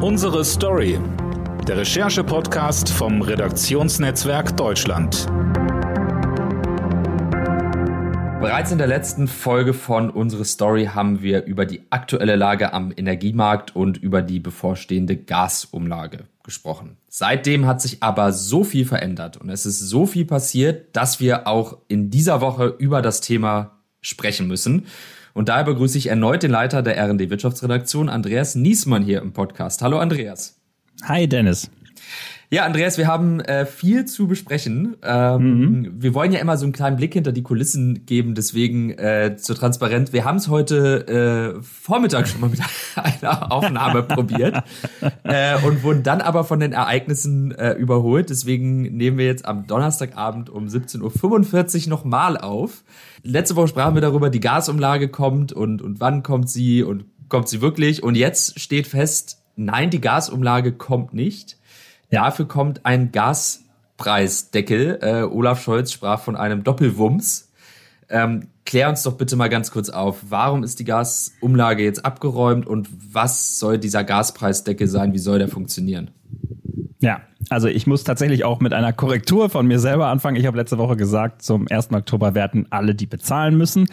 Unsere Story. Der Recherche-Podcast vom Redaktionsnetzwerk Deutschland. Bereits in der letzten Folge von Unsere Story haben wir über die aktuelle Lage am Energiemarkt und über die bevorstehende Gasumlage gesprochen. Seitdem hat sich aber so viel verändert und es ist so viel passiert, dass wir auch in dieser Woche über das Thema sprechen müssen. Und daher begrüße ich erneut den Leiter der R&D Wirtschaftsredaktion, Andreas Niesmann, hier im Podcast. Hallo Andreas. Hi Dennis. Ja, Andreas, wir haben äh, viel zu besprechen. Ähm, mhm. Wir wollen ja immer so einen kleinen Blick hinter die Kulissen geben, deswegen äh, zur Transparenz. Wir haben es heute äh, Vormittag schon mal mit einer Aufnahme probiert äh, und wurden dann aber von den Ereignissen äh, überholt. Deswegen nehmen wir jetzt am Donnerstagabend um 17.45 Uhr nochmal auf. Letzte Woche sprachen wir darüber, die Gasumlage kommt und, und wann kommt sie und kommt sie wirklich. Und jetzt steht fest, nein, die Gasumlage kommt nicht. Dafür kommt ein Gaspreisdeckel. Äh, Olaf Scholz sprach von einem Doppelwumms. Ähm, klär uns doch bitte mal ganz kurz auf, warum ist die Gasumlage jetzt abgeräumt und was soll dieser Gaspreisdeckel sein? Wie soll der funktionieren? Ja, also ich muss tatsächlich auch mit einer Korrektur von mir selber anfangen. Ich habe letzte Woche gesagt, zum 1. Oktober werden alle die bezahlen müssen.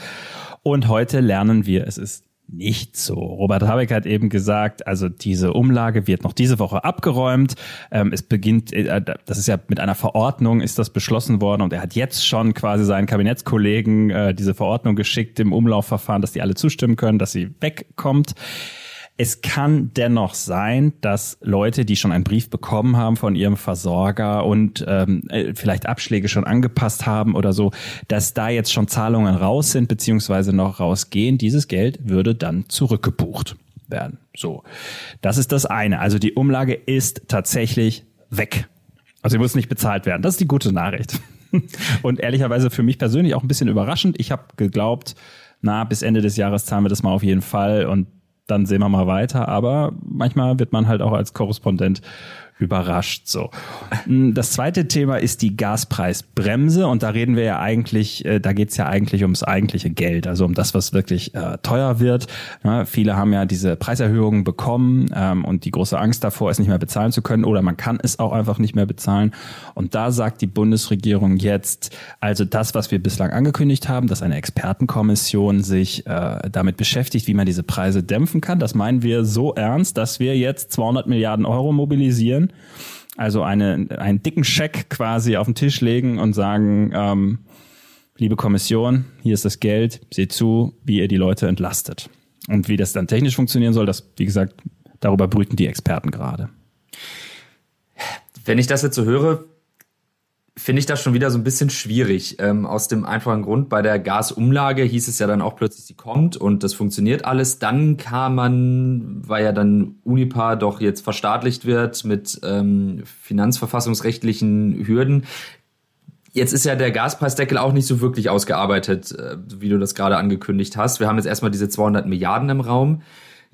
Und heute lernen wir, es ist nicht so. Robert Habeck hat eben gesagt, also diese Umlage wird noch diese Woche abgeräumt. Ähm, es beginnt, äh, das ist ja mit einer Verordnung ist das beschlossen worden und er hat jetzt schon quasi seinen Kabinettskollegen äh, diese Verordnung geschickt im Umlaufverfahren, dass die alle zustimmen können, dass sie wegkommt. Es kann dennoch sein, dass Leute, die schon einen Brief bekommen haben von ihrem Versorger und ähm, äh, vielleicht Abschläge schon angepasst haben oder so, dass da jetzt schon Zahlungen raus sind beziehungsweise noch rausgehen. Dieses Geld würde dann zurückgebucht werden. So, das ist das eine. Also die Umlage ist tatsächlich weg. Also sie muss nicht bezahlt werden. Das ist die gute Nachricht. Und ehrlicherweise für mich persönlich auch ein bisschen überraschend. Ich habe geglaubt, na, bis Ende des Jahres zahlen wir das mal auf jeden Fall und dann sehen wir mal weiter. Aber manchmal wird man halt auch als Korrespondent überrascht. So. Mm, das zweite Thema ist die Gaspreisbremse und da reden wir ja eigentlich, äh, da geht's ja eigentlich ums eigentliche Geld, also um das, was wirklich äh, teuer wird. Ja, viele haben ja diese Preiserhöhungen bekommen ähm, und die große Angst davor, es nicht mehr bezahlen zu können oder man kann es auch einfach nicht mehr bezahlen. Und da sagt die Bundesregierung jetzt, also das, was wir bislang angekündigt haben, dass eine Expertenkommission sich äh, damit beschäftigt, wie man diese Preise dämpfen kann, das meinen wir so ernst, dass wir jetzt 200 Milliarden Euro mobilisieren also eine, einen dicken Scheck quasi auf den Tisch legen und sagen, ähm, liebe Kommission, hier ist das Geld, seht zu, wie ihr die Leute entlastet. Und wie das dann technisch funktionieren soll, das, wie gesagt, darüber brüten die Experten gerade. Wenn ich das jetzt so höre, finde ich das schon wieder so ein bisschen schwierig. Ähm, aus dem einfachen Grund, bei der Gasumlage hieß es ja dann auch plötzlich, sie kommt und das funktioniert alles. Dann kam man, weil ja dann Unipa doch jetzt verstaatlicht wird mit ähm, finanzverfassungsrechtlichen Hürden. Jetzt ist ja der Gaspreisdeckel auch nicht so wirklich ausgearbeitet, äh, wie du das gerade angekündigt hast. Wir haben jetzt erstmal diese 200 Milliarden im Raum.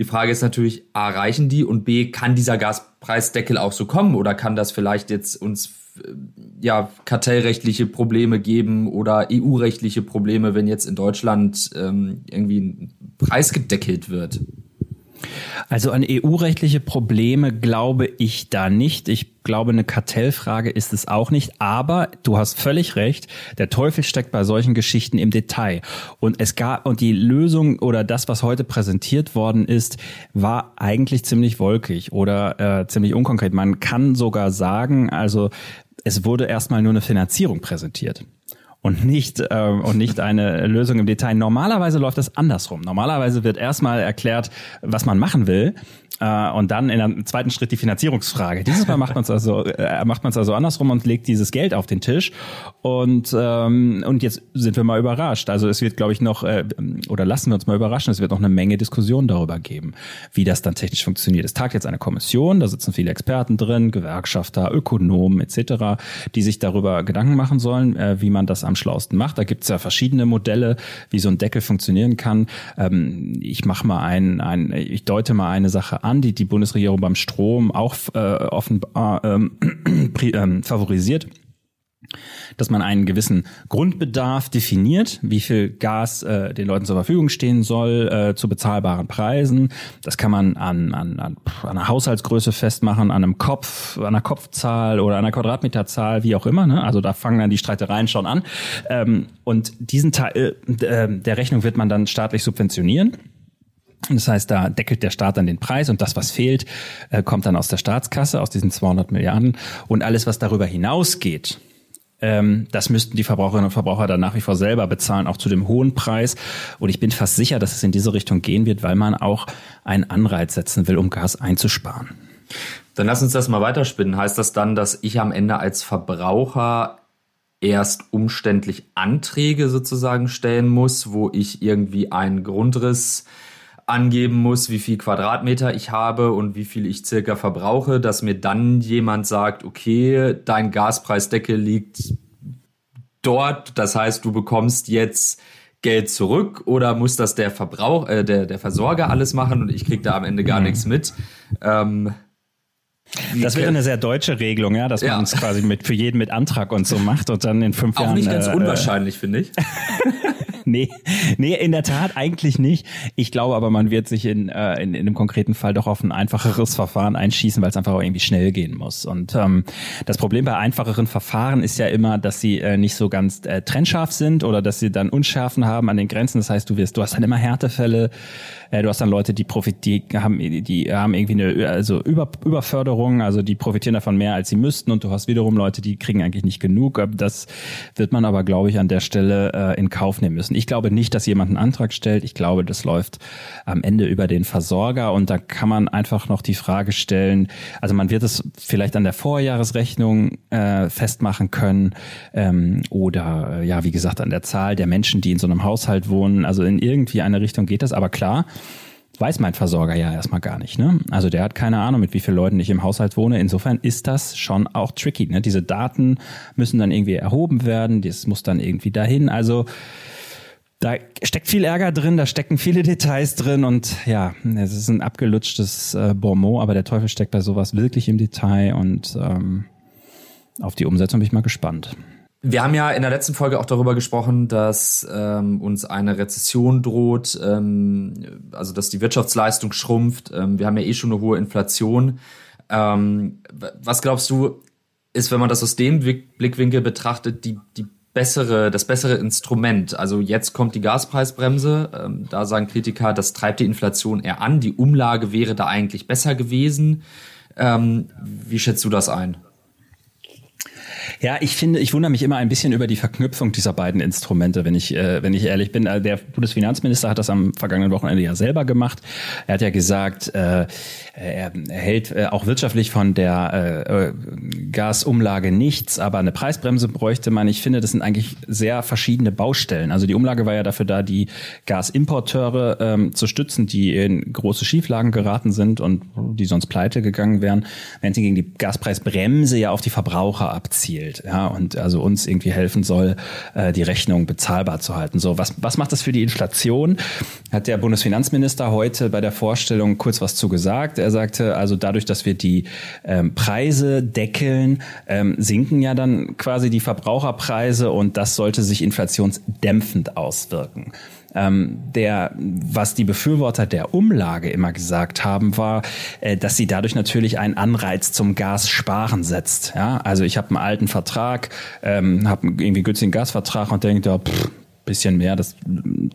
Die Frage ist natürlich, A, reichen die und B, kann dieser Gaspreisdeckel auch so kommen oder kann das vielleicht jetzt uns ja, kartellrechtliche Probleme geben oder EU-rechtliche Probleme, wenn jetzt in Deutschland ähm, irgendwie ein Preis gedeckelt wird? Also an EU-rechtliche Probleme glaube ich da nicht. Ich glaube, eine Kartellfrage ist es auch nicht. Aber du hast völlig recht. Der Teufel steckt bei solchen Geschichten im Detail. Und es gab, und die Lösung oder das, was heute präsentiert worden ist, war eigentlich ziemlich wolkig oder äh, ziemlich unkonkret. Man kann sogar sagen, also es wurde erstmal nur eine Finanzierung präsentiert und nicht äh, und nicht eine Lösung im Detail. Normalerweise läuft es andersrum. Normalerweise wird erstmal erklärt, was man machen will und dann in einem zweiten Schritt die Finanzierungsfrage. Dieses Mal macht man es also äh, macht man es also andersrum und legt dieses Geld auf den Tisch und ähm, und jetzt sind wir mal überrascht. Also es wird, glaube ich, noch äh, oder lassen wir uns mal überraschen. Es wird noch eine Menge Diskussion darüber geben, wie das dann technisch funktioniert. Es tagt jetzt eine Kommission, da sitzen viele Experten drin, Gewerkschafter, Ökonomen etc., die sich darüber Gedanken machen sollen, äh, wie man das am schlausten macht. Da gibt es ja verschiedene Modelle, wie so ein Deckel funktionieren kann. Ähm, ich mache mal ein, ein, ich deute mal eine Sache an an, die die Bundesregierung beim Strom auch äh, offenbar ähm, ähm, favorisiert. dass man einen gewissen Grundbedarf definiert, wie viel Gas äh, den Leuten zur Verfügung stehen soll äh, zu bezahlbaren Preisen. Das kann man an, an, an, einer Haushaltsgröße festmachen, an einem Kopf, an einer Kopfzahl oder einer Quadratmeterzahl, wie auch immer. Ne? Also da fangen dann die Streitereien schon an. Ähm, und diesen Teil äh, der Rechnung wird man dann staatlich subventionieren. Das heißt, da deckelt der Staat dann den Preis und das, was fehlt, äh, kommt dann aus der Staatskasse, aus diesen 200 Milliarden. Und alles, was darüber hinausgeht, ähm, das müssten die Verbraucherinnen und Verbraucher dann nach wie vor selber bezahlen, auch zu dem hohen Preis. Und ich bin fast sicher, dass es in diese Richtung gehen wird, weil man auch einen Anreiz setzen will, um Gas einzusparen. Dann lass uns das mal weiterspinnen. Heißt das dann, dass ich am Ende als Verbraucher erst umständlich Anträge sozusagen stellen muss, wo ich irgendwie einen Grundriss angeben muss, wie viel Quadratmeter ich habe und wie viel ich circa verbrauche, dass mir dann jemand sagt, okay, dein Gaspreisdeckel liegt dort, das heißt, du bekommst jetzt Geld zurück oder muss das der Verbrauch, äh, der, der Versorger alles machen und ich krieg da am Ende gar mhm. nichts mit. Ähm, das wäre eine sehr deutsche Regelung, ja, dass ja. man es quasi mit für jeden mit Antrag und so macht und dann in fünf Auch Jahren. Auch nicht ganz äh, unwahrscheinlich, finde ich. nee, nee, in der Tat eigentlich nicht. Ich glaube aber, man wird sich in, äh, in, in einem konkreten Fall doch auf ein einfacheres Verfahren einschießen, weil es einfach auch irgendwie schnell gehen muss. Und ähm, das Problem bei einfacheren Verfahren ist ja immer, dass sie äh, nicht so ganz äh, trennscharf sind oder dass sie dann Unschärfen haben an den Grenzen. Das heißt, du wirst, du hast dann immer Härtefälle, äh, du hast dann Leute, die profitieren, die haben, die haben irgendwie eine also Über, Überförderung, also die profitieren davon mehr, als sie müssten. Und du hast wiederum Leute, die kriegen eigentlich nicht genug. Das wird man aber, glaube ich, an der Stelle äh, in Kauf nehmen müssen. Ich glaube nicht, dass jemand einen Antrag stellt. Ich glaube, das läuft am Ende über den Versorger. Und da kann man einfach noch die Frage stellen, also man wird es vielleicht an der Vorjahresrechnung äh, festmachen können ähm, oder äh, ja, wie gesagt, an der Zahl der Menschen, die in so einem Haushalt wohnen. Also in irgendwie eine Richtung geht das. Aber klar, weiß mein Versorger ja erstmal gar nicht. Ne? Also der hat keine Ahnung, mit wie vielen Leuten ich im Haushalt wohne. Insofern ist das schon auch tricky. Ne? Diese Daten müssen dann irgendwie erhoben werden, das muss dann irgendwie dahin. Also da steckt viel Ärger drin, da stecken viele Details drin und ja, es ist ein abgelutschtes äh, Bonmot, aber der Teufel steckt bei sowas wirklich im Detail und ähm, auf die Umsetzung bin ich mal gespannt. Wir haben ja in der letzten Folge auch darüber gesprochen, dass ähm, uns eine Rezession droht, ähm, also dass die Wirtschaftsleistung schrumpft. Ähm, wir haben ja eh schon eine hohe Inflation. Ähm, was glaubst du, ist, wenn man das aus dem Blickwinkel betrachtet, die, die bessere, das bessere Instrument? Also jetzt kommt die Gaspreisbremse. Ähm, da sagen Kritiker, das treibt die Inflation eher an. Die Umlage wäre da eigentlich besser gewesen. Ähm, wie schätzt du das ein? Ja, ich finde, ich wundere mich immer ein bisschen über die Verknüpfung dieser beiden Instrumente, wenn ich, äh, wenn ich ehrlich bin. Also der Bundesfinanzminister hat das am vergangenen Wochenende ja selber gemacht. Er hat ja gesagt, äh, er hält äh, auch wirtschaftlich von der äh, Gasumlage nichts, aber eine Preisbremse bräuchte man. Ich finde, das sind eigentlich sehr verschiedene Baustellen. Also die Umlage war ja dafür da, die Gasimporteure ähm, zu stützen, die in große Schieflagen geraten sind und die sonst pleite gegangen wären, wenn sie gegen die Gaspreisbremse ja auf die Verbraucher abzielt gilt, ja, und also uns irgendwie helfen soll, äh, die Rechnung bezahlbar zu halten. So, was, was macht das für die Inflation? Hat der Bundesfinanzminister heute bei der Vorstellung kurz was zu gesagt. Er sagte, also dadurch, dass wir die ähm, Preise deckeln, ähm, sinken ja dann quasi die Verbraucherpreise und das sollte sich inflationsdämpfend auswirken. Ähm, der, was die Befürworter der Umlage immer gesagt haben, war, äh, dass sie dadurch natürlich einen Anreiz zum Gassparen setzt. Ja, also ich habe einen alten Vertrag, ähm, habe irgendwie günstigen Gasvertrag und denke, ja, pff, bisschen mehr, das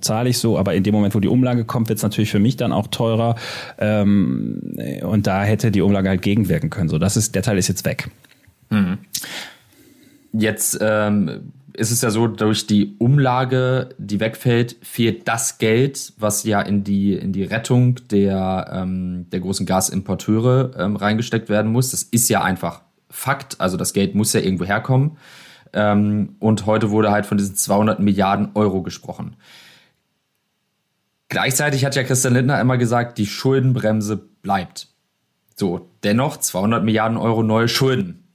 zahle ich so, aber in dem Moment, wo die Umlage kommt, wird es natürlich für mich dann auch teurer ähm, und da hätte die Umlage halt gegenwirken können. So, das ist der Teil ist jetzt weg. Mhm. Jetzt ähm, ist es ja so, durch die Umlage, die wegfällt, fehlt das Geld, was ja in die, in die Rettung der, ähm, der großen Gasimporteure ähm, reingesteckt werden muss. Das ist ja einfach Fakt. Also das Geld muss ja irgendwo herkommen. Ähm, und heute wurde halt von diesen 200 Milliarden Euro gesprochen. Gleichzeitig hat ja Christian Lindner immer gesagt, die Schuldenbremse bleibt. So, dennoch 200 Milliarden Euro neue Schulden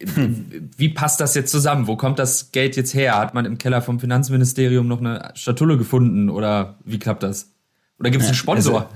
wie passt das jetzt zusammen? Wo kommt das Geld jetzt her? Hat man im Keller vom Finanzministerium noch eine Statulle gefunden oder wie klappt das? Oder gibt es einen Sponsor? Also,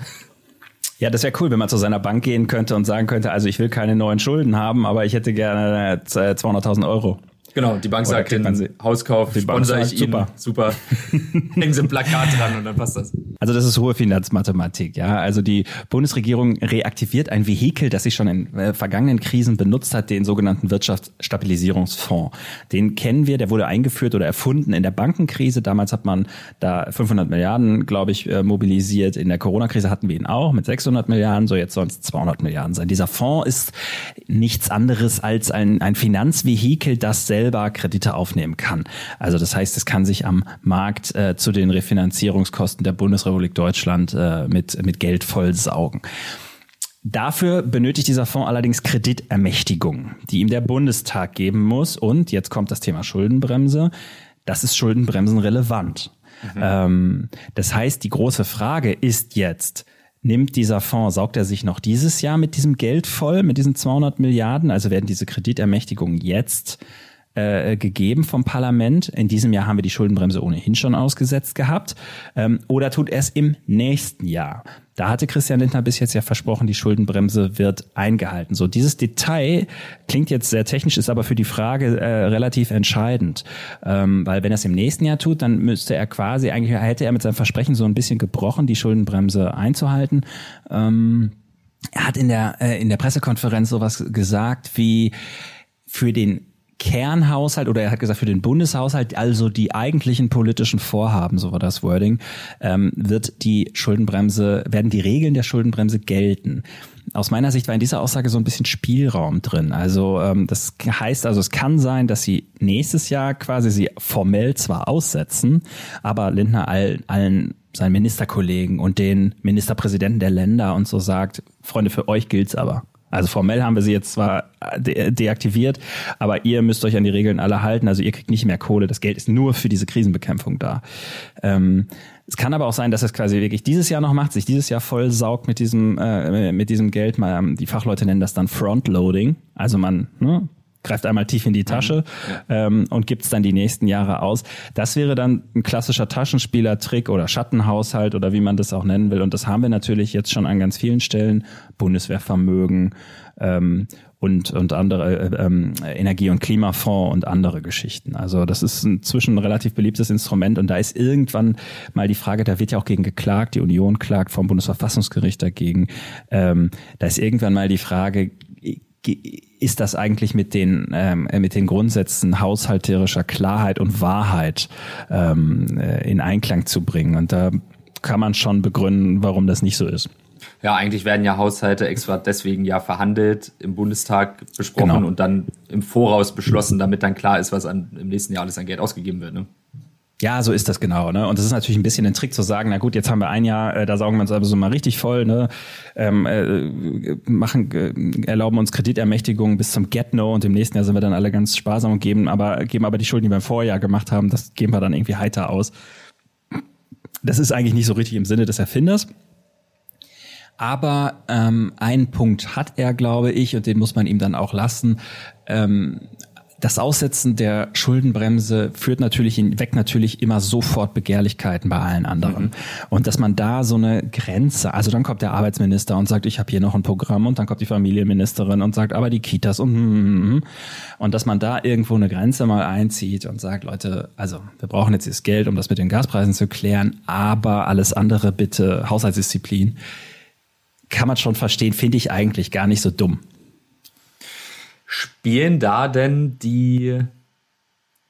ja, das wäre cool, wenn man zu seiner Bank gehen könnte und sagen könnte, also ich will keine neuen Schulden haben, aber ich hätte gerne 200.000 äh, Euro. Genau, die Bank sagt, den Hauskauf die sponsor ich Ihnen. Super. super. Hängen Sie ein Plakat dran und dann passt das. Also das ist hohe Finanzmathematik, ja. Also die Bundesregierung reaktiviert ein Vehikel, das sie schon in äh, vergangenen Krisen benutzt hat, den sogenannten Wirtschaftsstabilisierungsfonds. Den kennen wir, der wurde eingeführt oder erfunden in der Bankenkrise. Damals hat man da 500 Milliarden, glaube ich, äh, mobilisiert. In der Corona-Krise hatten wir ihn auch mit 600 Milliarden, so jetzt sollen es 200 Milliarden sein. Dieser Fonds ist nichts anderes als ein, ein Finanzvehikel, das selbst selber Kredite aufnehmen kann. Also das heißt, es kann sich am Markt äh, zu den Refinanzierungskosten der Bundesrepublik Deutschland äh, mit, mit Geld vollsaugen. Dafür benötigt dieser Fonds allerdings Kreditermächtigung, die ihm der Bundestag geben muss. Und jetzt kommt das Thema Schuldenbremse. Das ist Schuldenbremsen relevant. Mhm. Ähm, das heißt, die große Frage ist jetzt, nimmt dieser Fonds, saugt er sich noch dieses Jahr mit diesem Geld voll, mit diesen 200 Milliarden? Also werden diese Kreditermächtigungen jetzt äh, gegeben vom Parlament. In diesem Jahr haben wir die Schuldenbremse ohnehin schon ausgesetzt gehabt. Ähm, oder tut er es im nächsten Jahr? Da hatte Christian Lindner bis jetzt ja versprochen, die Schuldenbremse wird eingehalten. So, dieses Detail klingt jetzt sehr technisch, ist aber für die Frage äh, relativ entscheidend. Ähm, weil wenn er es im nächsten Jahr tut, dann müsste er quasi, eigentlich hätte er mit seinem Versprechen so ein bisschen gebrochen, die Schuldenbremse einzuhalten. Ähm, er hat in der, äh, in der Pressekonferenz sowas gesagt wie, für den Kernhaushalt oder er hat gesagt für den Bundeshaushalt, also die eigentlichen politischen Vorhaben, so war das Wording, ähm, wird die Schuldenbremse, werden die Regeln der Schuldenbremse gelten. Aus meiner Sicht war in dieser Aussage so ein bisschen Spielraum drin. Also ähm, das heißt, also es kann sein, dass sie nächstes Jahr quasi sie formell zwar aussetzen, aber Lindner all, allen seinen Ministerkollegen und den Ministerpräsidenten der Länder und so sagt, Freunde, für euch gilt's aber. Also formell haben wir sie jetzt zwar de deaktiviert, aber ihr müsst euch an die Regeln alle halten. Also ihr kriegt nicht mehr Kohle. Das Geld ist nur für diese Krisenbekämpfung da. Ähm, es kann aber auch sein, dass es quasi wirklich dieses Jahr noch macht, sich dieses Jahr voll saugt mit diesem äh, mit diesem Geld. Mal, die Fachleute nennen das dann Frontloading. Also man ne, greift einmal tief in die Tasche ja. ähm, und gibt es dann die nächsten Jahre aus. Das wäre dann ein klassischer Taschenspielertrick oder Schattenhaushalt oder wie man das auch nennen will. Und das haben wir natürlich jetzt schon an ganz vielen Stellen. Bundeswehrvermögen ähm, und, und andere äh, ähm, Energie- und Klimafonds und andere Geschichten. Also das ist inzwischen ein relativ beliebtes Instrument und da ist irgendwann mal die Frage, da wird ja auch gegen geklagt, die Union klagt vom Bundesverfassungsgericht dagegen. Ähm, da ist irgendwann mal die Frage, ist das eigentlich mit den, ähm, mit den Grundsätzen haushalterischer Klarheit und Wahrheit ähm, äh, in Einklang zu bringen? Und da kann man schon begründen, warum das nicht so ist. Ja, eigentlich werden ja Haushalte extra deswegen ja verhandelt, im Bundestag besprochen genau. und dann im Voraus beschlossen, damit dann klar ist, was an, im nächsten Jahr alles an Geld ausgegeben wird. Ne? Ja, so ist das genau. Ne? Und das ist natürlich ein bisschen ein Trick zu sagen, na gut, jetzt haben wir ein Jahr, äh, da saugen wir uns also mal richtig voll, ne? ähm, äh, machen, äh, erlauben uns Kreditermächtigungen bis zum Get-No und im nächsten Jahr sind wir dann alle ganz sparsam und geben aber, geben aber die Schulden, die wir im Vorjahr gemacht haben, das geben wir dann irgendwie heiter aus. Das ist eigentlich nicht so richtig im Sinne des Erfinders. Aber ähm, einen Punkt hat er, glaube ich, und den muss man ihm dann auch lassen. Ähm, das Aussetzen der Schuldenbremse führt natürlich, weckt natürlich immer sofort Begehrlichkeiten bei allen anderen. Mhm. Und dass man da so eine Grenze, also dann kommt der Arbeitsminister und sagt, ich habe hier noch ein Programm und dann kommt die Familienministerin und sagt, aber die Kitas und hm, hm, und dass man da irgendwo eine Grenze mal einzieht und sagt, Leute, also wir brauchen jetzt das Geld, um das mit den Gaspreisen zu klären, aber alles andere bitte Haushaltsdisziplin kann man schon verstehen, finde ich eigentlich gar nicht so dumm. Spielen da denn die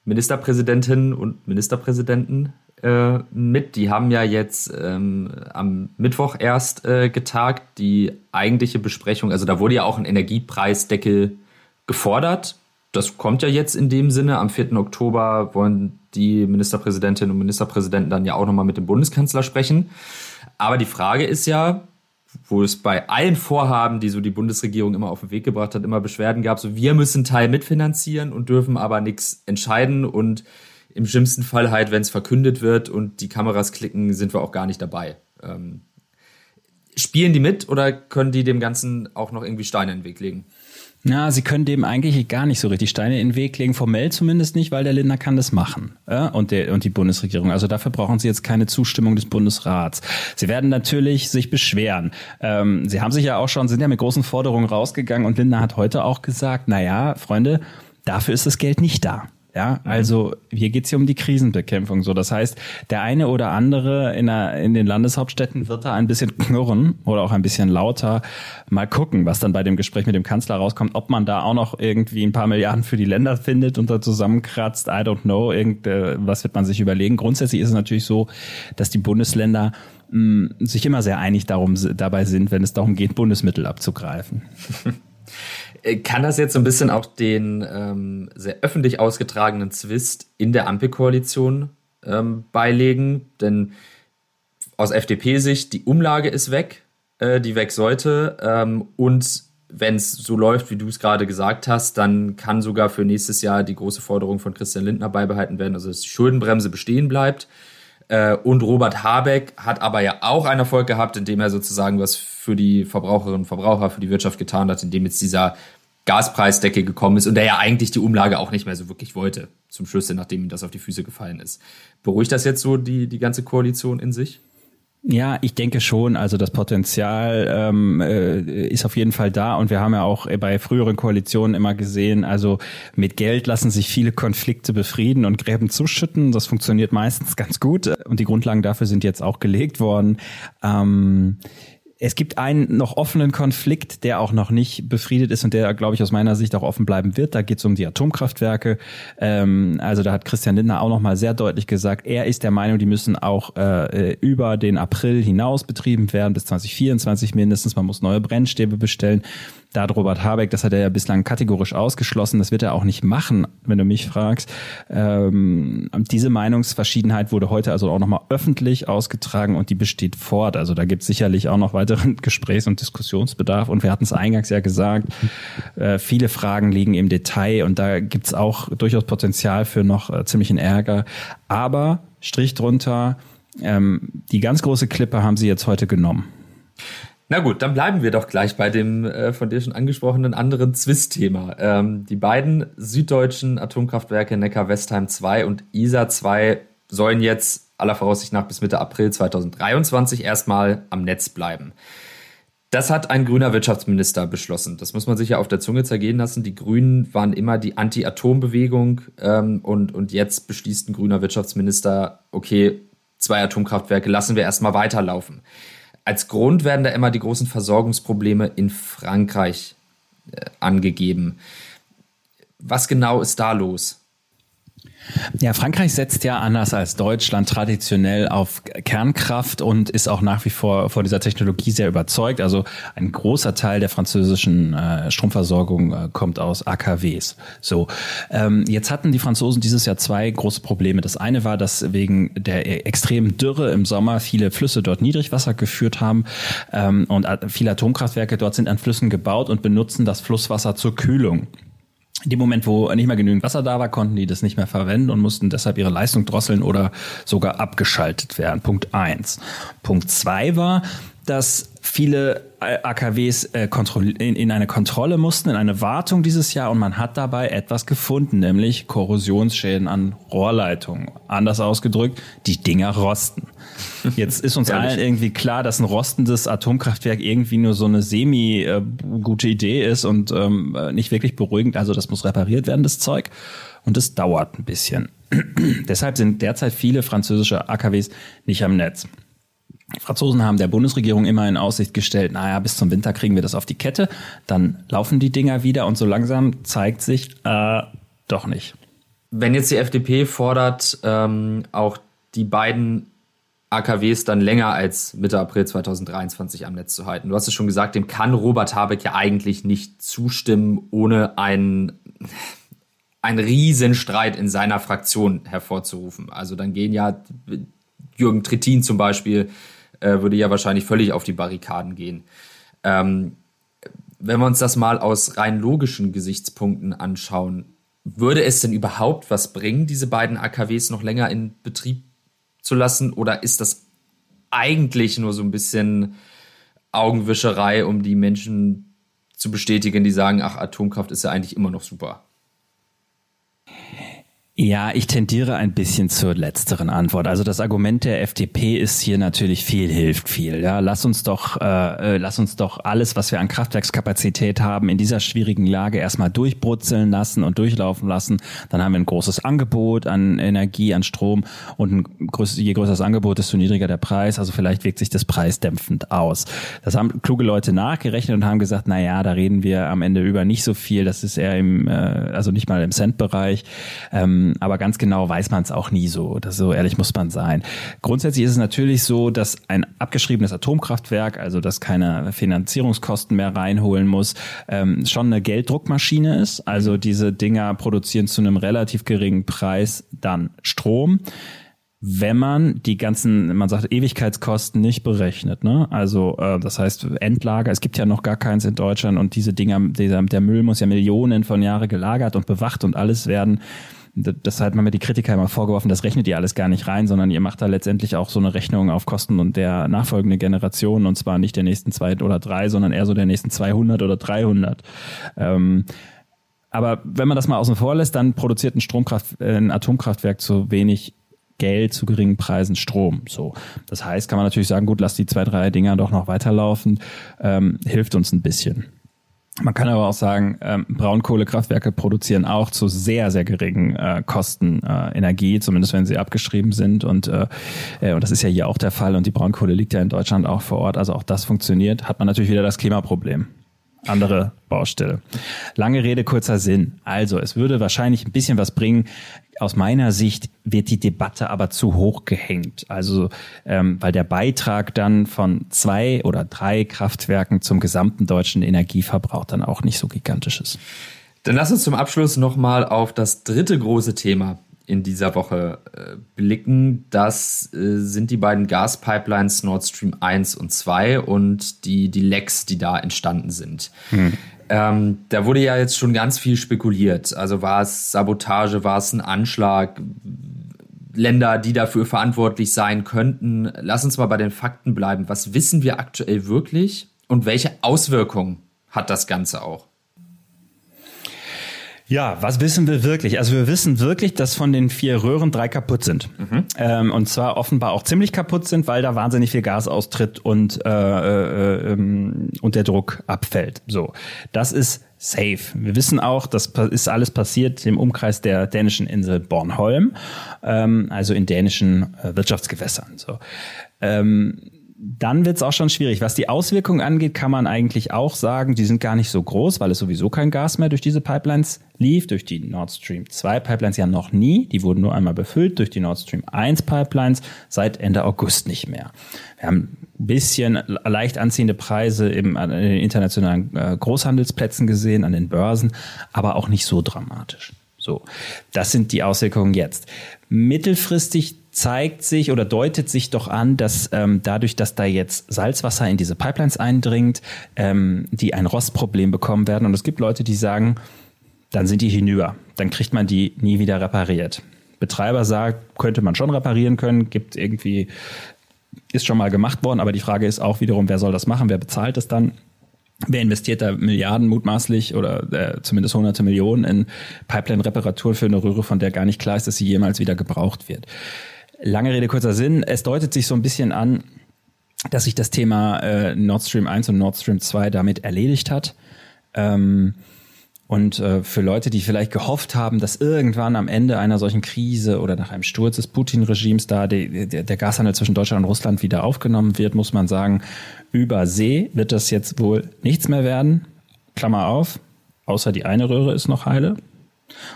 Ministerpräsidentinnen und Ministerpräsidenten äh, mit? Die haben ja jetzt ähm, am Mittwoch erst äh, getagt, die eigentliche Besprechung. Also da wurde ja auch ein Energiepreisdeckel gefordert. Das kommt ja jetzt in dem Sinne. Am 4. Oktober wollen die Ministerpräsidentinnen und Ministerpräsidenten dann ja auch nochmal mit dem Bundeskanzler sprechen. Aber die Frage ist ja, wo es bei allen Vorhaben, die so die Bundesregierung immer auf den Weg gebracht hat, immer Beschwerden gab, so wir müssen Teil mitfinanzieren und dürfen aber nichts entscheiden und im schlimmsten Fall halt, wenn es verkündet wird und die Kameras klicken, sind wir auch gar nicht dabei. Ähm, spielen die mit oder können die dem Ganzen auch noch irgendwie Steine in den Weg legen? Na, sie können dem eigentlich gar nicht so richtig Steine in den Weg legen, formell zumindest nicht, weil der Lindner kann das machen ja? und, der, und die Bundesregierung. Also dafür brauchen sie jetzt keine Zustimmung des Bundesrats. Sie werden natürlich sich beschweren. Ähm, sie haben sich ja auch schon, sind ja mit großen Forderungen rausgegangen und Lindner hat heute auch gesagt, na ja, Freunde, dafür ist das Geld nicht da. Ja, mhm. also hier geht's hier um die Krisenbekämpfung. So, das heißt, der eine oder andere in, der, in den Landeshauptstädten wird da ein bisschen knurren oder auch ein bisschen lauter. Mal gucken, was dann bei dem Gespräch mit dem Kanzler rauskommt, ob man da auch noch irgendwie ein paar Milliarden für die Länder findet und da zusammenkratzt. I don't know. Irgend, äh, was wird man sich überlegen? Grundsätzlich ist es natürlich so, dass die Bundesländer mh, sich immer sehr einig darum dabei sind, wenn es darum geht, Bundesmittel abzugreifen. Äh, kann das jetzt so ein bisschen auch den ähm, sehr öffentlich ausgetragenen Zwist in der Ampelkoalition ähm, beilegen? Denn aus FDP-Sicht, die Umlage ist weg, äh, die weg sollte. Ähm, und wenn es so läuft, wie du es gerade gesagt hast, dann kann sogar für nächstes Jahr die große Forderung von Christian Lindner beibehalten werden, also dass die Schuldenbremse bestehen bleibt. Äh, und Robert Habeck hat aber ja auch einen Erfolg gehabt, indem er sozusagen was für die Verbraucherinnen und Verbraucher, für die Wirtschaft getan hat, indem jetzt dieser Gaspreisdecke gekommen ist und der ja eigentlich die Umlage auch nicht mehr so wirklich wollte, zum Schluss, nachdem ihm das auf die Füße gefallen ist. Beruhigt das jetzt so die, die ganze Koalition in sich? Ja, ich denke schon. Also das Potenzial ähm, äh, ist auf jeden Fall da und wir haben ja auch bei früheren Koalitionen immer gesehen, also mit Geld lassen sich viele Konflikte befrieden und Gräben zuschütten. Das funktioniert meistens ganz gut und die Grundlagen dafür sind jetzt auch gelegt worden. Ähm, es gibt einen noch offenen Konflikt, der auch noch nicht befriedet ist und der, glaube ich, aus meiner Sicht auch offen bleiben wird. Da geht es um die Atomkraftwerke. Ähm, also da hat Christian Lindner auch noch mal sehr deutlich gesagt, er ist der Meinung, die müssen auch äh, über den April hinaus betrieben werden, bis 2024 mindestens. Man muss neue Brennstäbe bestellen. Da hat Robert Habeck, das hat er ja bislang kategorisch ausgeschlossen, das wird er auch nicht machen, wenn du mich fragst. Ähm, diese Meinungsverschiedenheit wurde heute also auch nochmal öffentlich ausgetragen und die besteht fort. Also da gibt es sicherlich auch noch weiteren Gesprächs- und Diskussionsbedarf. Und wir hatten es eingangs ja gesagt, äh, viele Fragen liegen im Detail und da gibt es auch durchaus Potenzial für noch äh, ziemlichen Ärger. Aber Strich drunter, ähm, die ganz große Klippe haben sie jetzt heute genommen. Na gut, dann bleiben wir doch gleich bei dem äh, von dir schon angesprochenen anderen Zwist-Thema. Ähm, die beiden süddeutschen Atomkraftwerke Neckar-Westheim 2 und ISA 2 sollen jetzt aller Voraussicht nach bis Mitte April 2023 erstmal am Netz bleiben. Das hat ein grüner Wirtschaftsminister beschlossen. Das muss man sich ja auf der Zunge zergehen lassen. Die Grünen waren immer die Anti-Atom-Bewegung ähm, und, und jetzt beschließt ein grüner Wirtschaftsminister, okay, zwei Atomkraftwerke lassen wir erstmal weiterlaufen. Als Grund werden da immer die großen Versorgungsprobleme in Frankreich äh, angegeben. Was genau ist da los? Ja, Frankreich setzt ja anders als Deutschland traditionell auf Kernkraft und ist auch nach wie vor vor dieser Technologie sehr überzeugt. Also ein großer Teil der französischen äh, Stromversorgung äh, kommt aus AKWs. So, ähm, jetzt hatten die Franzosen dieses Jahr zwei große Probleme. Das eine war, dass wegen der extremen Dürre im Sommer viele Flüsse dort Niedrigwasser geführt haben ähm, und viele Atomkraftwerke dort sind an Flüssen gebaut und benutzen das Flusswasser zur Kühlung. In dem Moment, wo nicht mehr genügend Wasser da war, konnten die das nicht mehr verwenden und mussten deshalb ihre Leistung drosseln oder sogar abgeschaltet werden. Punkt eins. Punkt zwei war, dass viele AKWs äh, in, in eine Kontrolle mussten, in eine Wartung dieses Jahr und man hat dabei etwas gefunden, nämlich Korrosionsschäden an Rohrleitungen. Anders ausgedrückt, die Dinger rosten. Jetzt ist uns allen irgendwie klar, dass ein rostendes Atomkraftwerk irgendwie nur so eine semi-gute äh, Idee ist und ähm, nicht wirklich beruhigend. Also das muss repariert werden, das Zeug. Und es dauert ein bisschen. Deshalb sind derzeit viele französische AKWs nicht am Netz. Franzosen haben der Bundesregierung immer in Aussicht gestellt, naja, bis zum Winter kriegen wir das auf die Kette, dann laufen die Dinger wieder und so langsam zeigt sich, äh, doch nicht. Wenn jetzt die FDP fordert, ähm, auch die beiden AKWs dann länger als Mitte April 2023 am Netz zu halten. Du hast es schon gesagt, dem kann Robert Habeck ja eigentlich nicht zustimmen, ohne einen, einen Riesenstreit in seiner Fraktion hervorzurufen. Also dann gehen ja Jürgen Trittin zum Beispiel, äh, würde ja wahrscheinlich völlig auf die Barrikaden gehen. Ähm, wenn wir uns das mal aus rein logischen Gesichtspunkten anschauen, würde es denn überhaupt was bringen, diese beiden AKWs noch länger in Betrieb zu lassen? Oder ist das eigentlich nur so ein bisschen Augenwischerei, um die Menschen zu bestätigen, die sagen, ach, Atomkraft ist ja eigentlich immer noch super? Ja, ich tendiere ein bisschen zur letzteren Antwort. Also das Argument der FDP ist hier natürlich viel hilft viel. Ja, lass uns doch, äh, äh, lass uns doch alles, was wir an Kraftwerkskapazität haben, in dieser schwierigen Lage erstmal durchbrutzeln lassen und durchlaufen lassen. Dann haben wir ein großes Angebot an Energie, an Strom und ein größ je größer das Angebot, desto niedriger der Preis. Also vielleicht wirkt sich das preisdämpfend aus. Das haben kluge Leute nachgerechnet und haben gesagt, na ja, da reden wir am Ende über nicht so viel. Das ist eher im, äh, also nicht mal im Cent-Bereich. Ähm, ähm, aber ganz genau weiß man es auch nie so. Das, so ehrlich muss man sein. Grundsätzlich ist es natürlich so, dass ein abgeschriebenes Atomkraftwerk, also das keine Finanzierungskosten mehr reinholen muss, ähm, schon eine Gelddruckmaschine ist. Also diese Dinger produzieren zu einem relativ geringen Preis dann Strom wenn man die ganzen, man sagt Ewigkeitskosten nicht berechnet. Ne? Also äh, das heißt Endlager, es gibt ja noch gar keins in Deutschland und diese Dinger, dieser, der Müll muss ja Millionen von Jahre gelagert und bewacht und alles werden das hat man mir die Kritiker immer vorgeworfen, das rechnet ihr alles gar nicht rein, sondern ihr macht da letztendlich auch so eine Rechnung auf Kosten und der nachfolgenden Generation und zwar nicht der nächsten zwei oder drei, sondern eher so der nächsten 200 oder 300. Ähm, aber wenn man das mal außen vor lässt, dann produziert ein Stromkraft, äh, ein Atomkraftwerk zu wenig Geld zu geringen Preisen Strom. So, das heißt, kann man natürlich sagen, gut, lass die zwei, drei Dinger doch noch weiterlaufen, ähm, hilft uns ein bisschen. Man kann aber auch sagen, ähm, Braunkohlekraftwerke produzieren auch zu sehr, sehr geringen äh, Kosten äh, Energie, zumindest wenn sie abgeschrieben sind. Und, äh, äh, und das ist ja hier auch der Fall. Und die Braunkohle liegt ja in Deutschland auch vor Ort. Also auch das funktioniert. Hat man natürlich wieder das Klimaproblem andere Baustelle. Lange Rede, kurzer Sinn. Also, es würde wahrscheinlich ein bisschen was bringen. Aus meiner Sicht wird die Debatte aber zu hoch gehängt. Also, ähm, weil der Beitrag dann von zwei oder drei Kraftwerken zum gesamten deutschen Energieverbrauch dann auch nicht so gigantisch ist. Dann lass uns zum Abschluss nochmal auf das dritte große Thema in dieser Woche äh, blicken. Das äh, sind die beiden Gaspipelines Nord Stream 1 und 2 und die, die Lecks, die da entstanden sind. Hm. Ähm, da wurde ja jetzt schon ganz viel spekuliert. Also war es Sabotage, war es ein Anschlag, Länder, die dafür verantwortlich sein könnten. Lass uns mal bei den Fakten bleiben. Was wissen wir aktuell wirklich und welche Auswirkungen hat das Ganze auch? Ja, was wissen wir wirklich? Also wir wissen wirklich, dass von den vier Röhren drei kaputt sind. Mhm. Ähm, und zwar offenbar auch ziemlich kaputt sind, weil da wahnsinnig viel Gas austritt und, äh, äh, ähm, und der Druck abfällt. So, das ist safe. Wir wissen auch, das ist alles passiert im Umkreis der dänischen Insel Bornholm, ähm, also in dänischen äh, Wirtschaftsgewässern. So. Ähm, dann wird es auch schon schwierig. Was die Auswirkungen angeht, kann man eigentlich auch sagen, die sind gar nicht so groß, weil es sowieso kein Gas mehr durch diese Pipelines lief, durch die Nord Stream 2 Pipelines ja noch nie. Die wurden nur einmal befüllt durch die Nord Stream 1 Pipelines seit Ende August nicht mehr. Wir haben ein bisschen leicht anziehende Preise im, an den internationalen äh, Großhandelsplätzen gesehen, an den Börsen, aber auch nicht so dramatisch. So, das sind die Auswirkungen jetzt. Mittelfristig zeigt sich oder deutet sich doch an, dass ähm, dadurch, dass da jetzt Salzwasser in diese Pipelines eindringt, ähm, die ein Rostproblem bekommen werden. Und es gibt Leute, die sagen, dann sind die hinüber. Dann kriegt man die nie wieder repariert. Betreiber sagt, könnte man schon reparieren können, gibt irgendwie, ist schon mal gemacht worden, aber die Frage ist auch wiederum, wer soll das machen, wer bezahlt es dann? Wer investiert da Milliarden mutmaßlich oder äh, zumindest hunderte Millionen in Pipeline-Reparatur für eine Röhre, von der gar nicht klar ist, dass sie jemals wieder gebraucht wird? Lange Rede, kurzer Sinn. Es deutet sich so ein bisschen an, dass sich das Thema äh, Nord Stream 1 und Nord Stream 2 damit erledigt hat. Ähm, und äh, für Leute, die vielleicht gehofft haben, dass irgendwann am Ende einer solchen Krise oder nach einem Sturz des Putin-Regimes da die, der, der Gashandel zwischen Deutschland und Russland wieder aufgenommen wird, muss man sagen, über See wird das jetzt wohl nichts mehr werden. Klammer auf, außer die eine Röhre ist noch heile.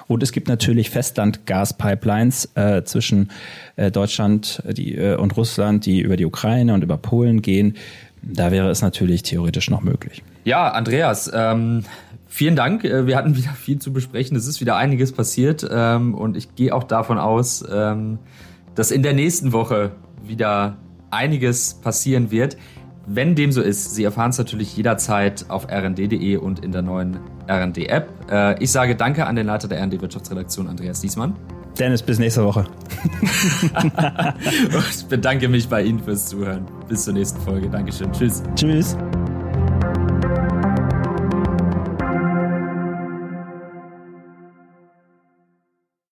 Und es gibt natürlich Festland-Gaspipelines äh, zwischen äh, Deutschland äh, die, äh, und Russland, die über die Ukraine und über Polen gehen. Da wäre es natürlich theoretisch noch möglich. Ja, Andreas, ähm, vielen Dank. Äh, wir hatten wieder viel zu besprechen. Es ist wieder einiges passiert ähm, und ich gehe auch davon aus, ähm, dass in der nächsten Woche wieder einiges passieren wird. Wenn dem so ist, Sie erfahren es natürlich jederzeit auf rnd.de und in der neuen RND-App. Äh, ich sage Danke an den Leiter der RND-Wirtschaftsredaktion, Andreas Diesmann. Dennis, bis nächste Woche. ich bedanke mich bei Ihnen fürs Zuhören. Bis zur nächsten Folge. Dankeschön. Tschüss. Tschüss.